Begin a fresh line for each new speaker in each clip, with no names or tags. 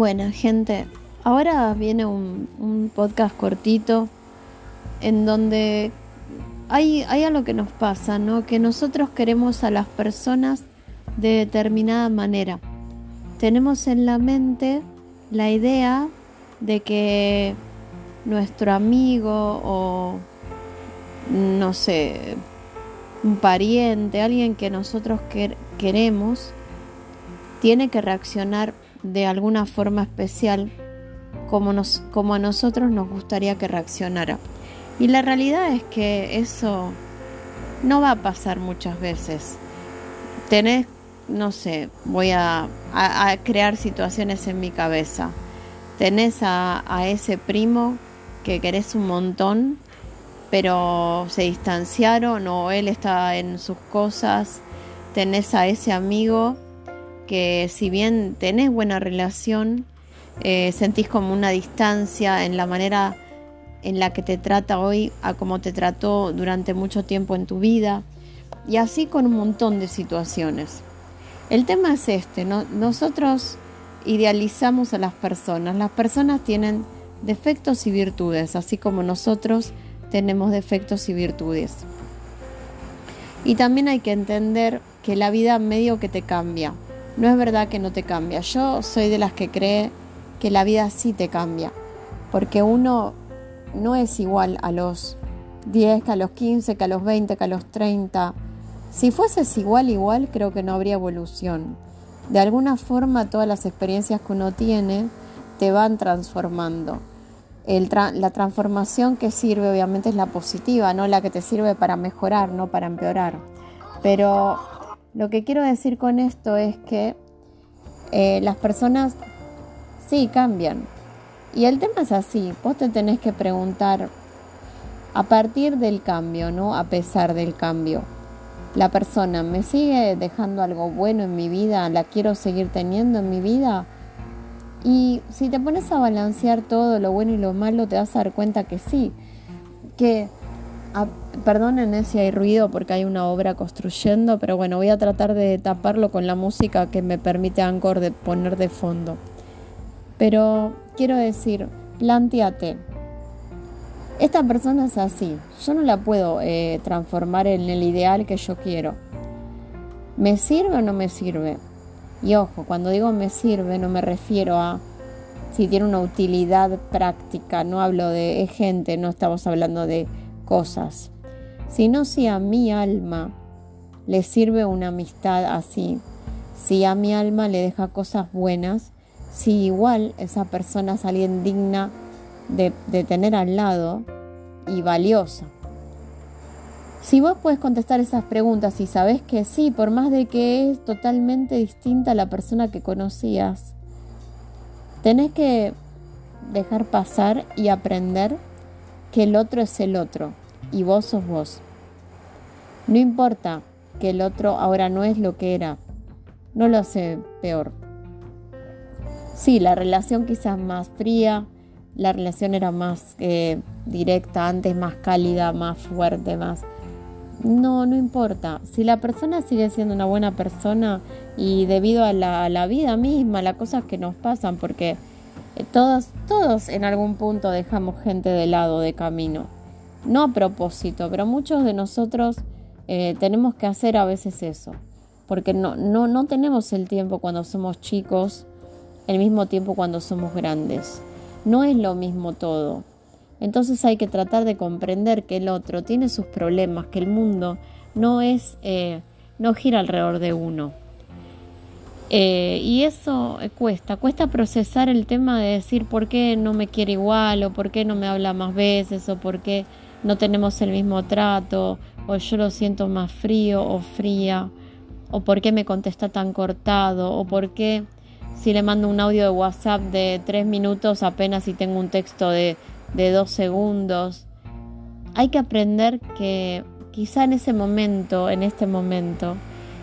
Bueno, gente, ahora viene un, podcast cortito en donde hay, hay algo que nos pasa, ¿no? Que nosotros queremos a las personas de determinada manera. Tenemos en la mente la idea de que nuestro amigo o no sé, un pariente, alguien que nosotros queremos, tiene que reaccionar de alguna forma especial como, nos, como a nosotros nos gustaría que reaccionara. Y la realidad es que eso no va a pasar muchas veces. Tenés, no sé, voy a, crear situaciones en mi cabeza. Tenés a, ese primo que querés un montón, pero se distanciaron o él está en sus cosas. Tenés a ese amigo que si bien tenés buena relación, eh, sentís como una distancia en la manera en la que te trata hoy a como te trató durante mucho tiempo en tu vida y así con un montón de situaciones. El tema es este, nosotros idealizamos a las personas, las personas tienen defectos y virtudes, así como nosotros tenemos defectos y virtudes. Y también hay que entender que la vida medio que te cambia. No es verdad que no te cambia. Yo soy de las que cree que la vida sí te cambia. Porque uno no es igual a los 10, que a los 15, que a los 20, que a los 30. Si fueses igual, igual, creo que no habría evolución. De alguna forma todas las experiencias que uno tiene te van transformando. la transformación que sirve obviamente es la positiva, no la que te sirve para mejorar, no para empeorar. Pero lo que quiero decir con esto es que eh, las personas sí cambian. Y el tema es así, vos te tenés que preguntar a partir del cambio, ¿no? A pesar del cambio. La persona me sigue dejando algo bueno en mi vida, la quiero seguir teniendo en mi vida. Y si te pones a balancear todo lo bueno y lo malo, te vas a dar cuenta que sí, que Ah, perdonen si hay ruido porque hay una obra construyendo, pero bueno, voy a tratar de taparlo con la música que me permite Anchor de poner de fondo. Pero quiero decir, planteate, esta persona es así, yo no la puedo eh, transformar en el ideal que yo quiero. ¿Me sirve o no me sirve? Y ojo, cuando digo me sirve no me refiero a si tiene una utilidad práctica, no hablo de gente, no estamos hablando de cosas, sino si a mi alma le sirve una amistad así, si a mi alma le deja cosas buenas, si igual esa persona es alguien digna de, tener al lado y valiosa. Si vos puedes contestar esas preguntas y sabes que sí, por más de que es totalmente distinta a la persona que conocías, tenés que dejar pasar y aprender que el otro es el otro y vos sos vos. No importa que el otro ahora no es lo que era, no lo hace peor. Sí, la relación quizás más fría, la relación era más eh, directa, antes más cálida, más fuerte, más... No, no importa. Si la persona sigue siendo una buena persona y debido a la, a la vida misma, las cosas que nos pasan, porque todos, todos en algún punto dejamos gente de lado, de camino no a propósito, pero muchos de nosotros eh, tenemos que hacer a veces eso, porque no, no, no tenemos el tiempo cuando somos chicos, el mismo tiempo cuando somos grandes. No es lo mismo todo. Entonces hay que tratar de comprender que el otro tiene sus problemas, que el mundo no es, eh, no gira alrededor de uno. Eh, y eso cuesta, cuesta procesar el tema de decir por qué no me quiere igual, o por qué no me habla más veces, o por qué no tenemos el mismo trato, o yo lo siento más frío o fría, o por qué me contesta tan cortado, o por qué si le mando un audio de WhatsApp de tres minutos apenas si tengo un texto de, de dos segundos. Hay que aprender que quizá en ese momento, en este momento,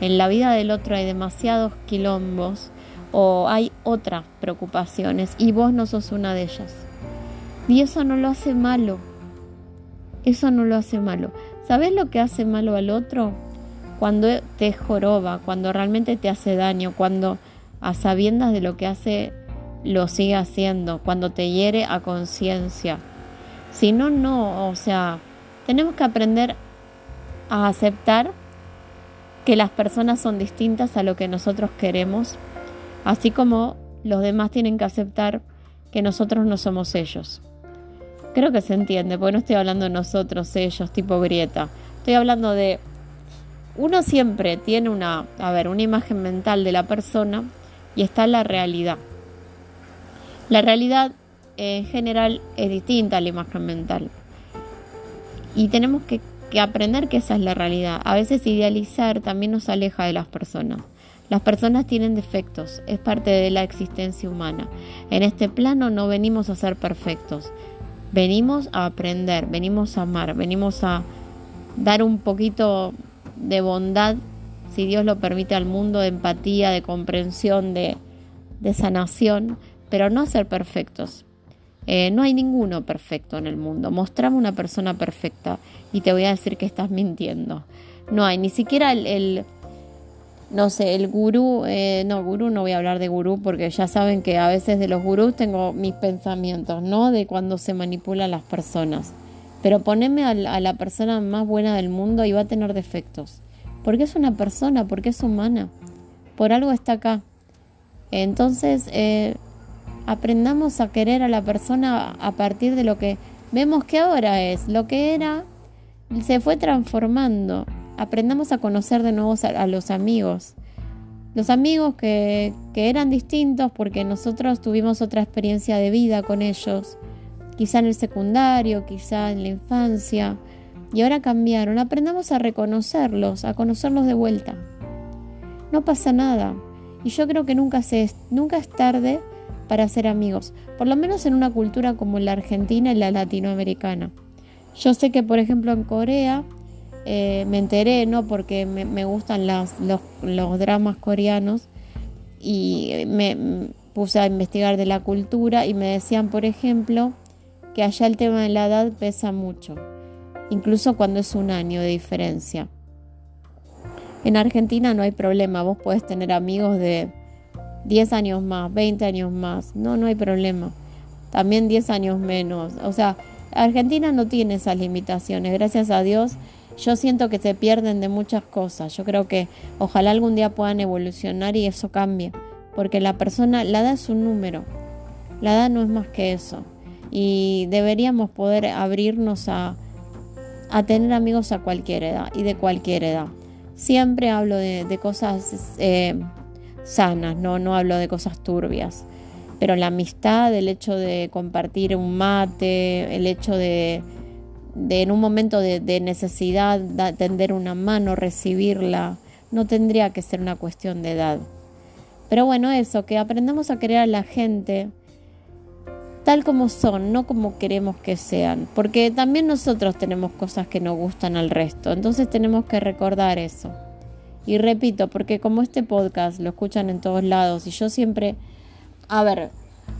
en la vida del otro hay demasiados quilombos o hay otras preocupaciones y vos no sos una de ellas. Y eso no lo hace malo eso no lo hace malo. ¿Sabes lo que hace malo al otro? Cuando te joroba, cuando realmente te hace daño, cuando a sabiendas de lo que hace lo sigue haciendo, cuando te hiere a conciencia. Si no, no, o sea, tenemos que aprender a aceptar que las personas son distintas a lo que nosotros queremos, así como los demás tienen que aceptar que nosotros no somos ellos. Creo que se entiende, porque no estoy hablando de nosotros, ellos, tipo grieta. Estoy hablando de uno siempre tiene una, a ver, una imagen mental de la persona y está la realidad. La realidad en general es distinta a la imagen mental. Y tenemos que, que aprender que esa es la realidad. A veces idealizar también nos aleja de las personas. Las personas tienen defectos, es parte de la existencia humana. En este plano no venimos a ser perfectos, venimos a aprender, venimos a amar, venimos a dar un poquito de bondad, si Dios lo permite, al mundo, de empatía, de comprensión, de, sanación, pero no ser perfectos. Eh, no hay ninguno perfecto en el mundo. Mostrame una persona perfecta y te voy a decir que estás mintiendo. No hay, ni siquiera el, no sé, el gurú, eh, no, gurú no voy a hablar de gurú porque ya saben que a veces de los gurús tengo mis pensamientos, ¿no? De cuando se manipulan las personas. Pero poneme a, la persona más buena del mundo y va a tener defectos. Porque es una persona, porque es humana. Por algo está acá. Entonces, eh, aprendamos a querer a la persona a partir de lo que vemos que ahora es. Lo que era se fue transformando. Aprendamos a conocer de nuevo a, los amigos. Los amigos que, que eran distintos porque nosotros tuvimos otra experiencia de vida con ellos quizá en el secundario, quizá en la infancia, y ahora cambiaron. Aprendamos a reconocerlos, a conocerlos de vuelta. No pasa nada. Y yo creo que nunca, se, nunca es tarde para ser amigos, por lo menos en una cultura como la argentina y la latinoamericana. Yo sé que, por ejemplo, en Corea, eh, me enteré, ¿no? Porque me, gustan los, los, dramas coreanos y me puse a investigar de la cultura y me decían, por ejemplo, que allá el tema de la edad pesa mucho, incluso cuando es un año de diferencia. En Argentina no hay problema, vos podés tener amigos de 10 años más, 20 años más, no, no hay problema. También 10 años menos. O sea, Argentina no tiene esas limitaciones, gracias a Dios. Yo siento que se pierden de muchas cosas. Yo creo que ojalá algún día puedan evolucionar y eso cambie. Porque la persona, la edad es un número. La edad no es más que eso y deberíamos poder abrirnos a, a tener amigos a cualquier edad y de cualquier edad. Siempre hablo de, cosas eh, sanas, ¿no? no hablo de cosas turbias. Pero la amistad, el hecho de compartir un mate, el hecho de, en un momento de, de necesidad tender una mano, recibirla, no tendría que ser una cuestión de edad. Pero bueno, eso, que aprendamos a querer a la gente tal como son, no como queremos que sean, porque también nosotros tenemos cosas que nos gustan al resto, entonces tenemos que recordar eso. Y repito, porque como este podcast lo escuchan en todos lados y yo siempre, a ver,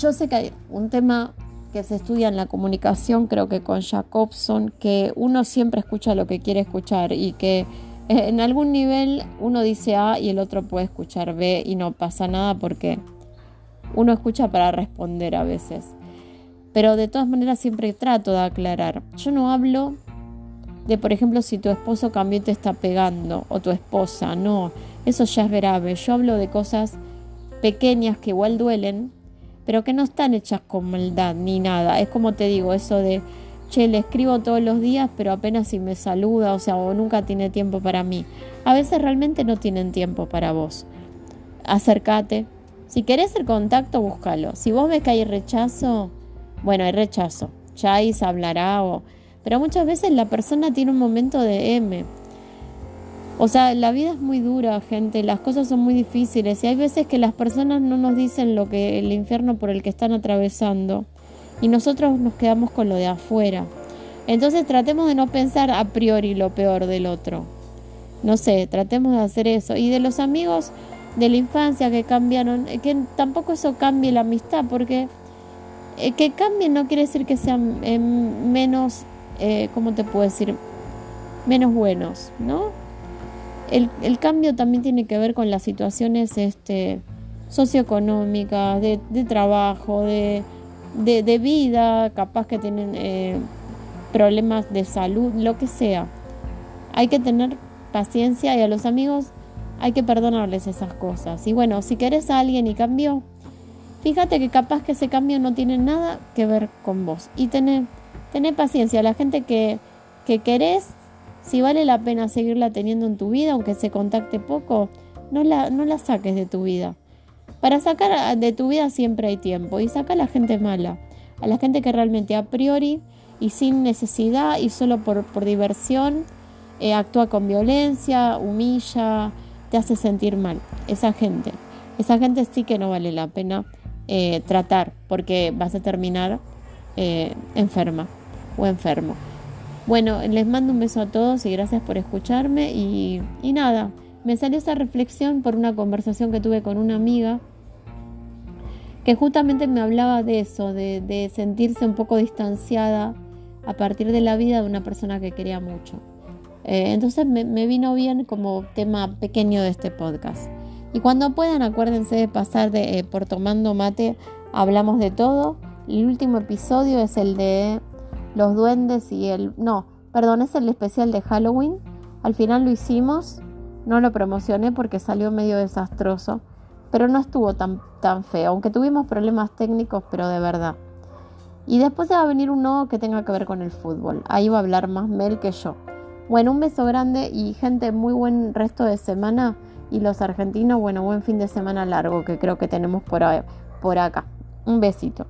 yo sé que hay un tema que se estudia en la comunicación, creo que con Jacobson, que uno siempre escucha lo que quiere escuchar y que en algún nivel uno dice A y el otro puede escuchar B y no pasa nada porque uno escucha para responder a veces. Pero de todas maneras siempre trato de aclarar. Yo no hablo de, por ejemplo, si tu esposo cambió y te está pegando, o tu esposa, no, eso ya es grave. Yo hablo de cosas pequeñas que igual duelen, pero que no están hechas con maldad ni nada. Es como te digo, eso de, che, le escribo todos los días, pero apenas si me saluda, o sea, o nunca tiene tiempo para mí. A veces realmente no tienen tiempo para vos. Acércate. Si querés el contacto, búscalo. Si vos ves que hay rechazo, bueno, hay rechazo, ya ahí se hablará, o... pero muchas veces la persona tiene un momento de M. O sea, la vida es muy dura, gente, las cosas son muy difíciles y hay veces que las personas no nos dicen lo que el infierno por el que están atravesando y nosotros nos quedamos con lo de afuera. Entonces tratemos de no pensar a priori lo peor del otro. No sé, tratemos de hacer eso. Y de los amigos de la infancia que cambiaron, que tampoco eso cambie la amistad, porque eh, que cambien no quiere decir que sean eh, menos, eh, ¿cómo te puedo decir? Menos buenos, ¿no? El, cambio también tiene que ver con las situaciones este, socioeconómicas, de, trabajo, de, de, vida, capaz que tienen eh, problemas de salud, lo que sea. Hay que tener paciencia y a los amigos hay que perdonarles esas cosas. Y bueno, si querés a alguien y cambió, fíjate que capaz que ese cambio no tiene nada que ver con vos. Y tener, tener paciencia. La gente que, que querés, si vale la pena seguirla teniendo en tu vida, aunque se contacte poco, no la, no la saques de tu vida. Para sacar de tu vida siempre hay tiempo y saca a la gente mala, a la gente que realmente a priori y sin necesidad y solo por, diversión eh, actúa con violencia, humilla, te hace sentir mal. Esa gente, esa gente sí que no vale la pena eh, tratar porque vas a terminar eh, enferma o enfermo. Bueno, les mando un beso a todos y gracias por escucharme y, y nada, me salió esa reflexión por una conversación que tuve con una amiga que justamente me hablaba de eso, de, sentirse un poco distanciada a partir de la vida de una persona que quería mucho. Eh, entonces me, vino bien como tema pequeño de este podcast. Y cuando puedan, acuérdense de pasar de, eh, por tomando mate, hablamos de todo. El último episodio es el de los duendes y el... No, perdón, es el especial de Halloween. Al final lo hicimos, no lo promocioné porque salió medio desastroso pero no estuvo tan, tan feo, aunque tuvimos problemas técnicos, pero de verdad. Y después va a venir uno que tenga que ver con el fútbol. Ahí va a hablar más Mel que yo. Bueno, un beso grande y gente, muy buen resto de semana. Y los argentinos, bueno, buen fin de semana largo que creo que tenemos por, por acá. Un besito.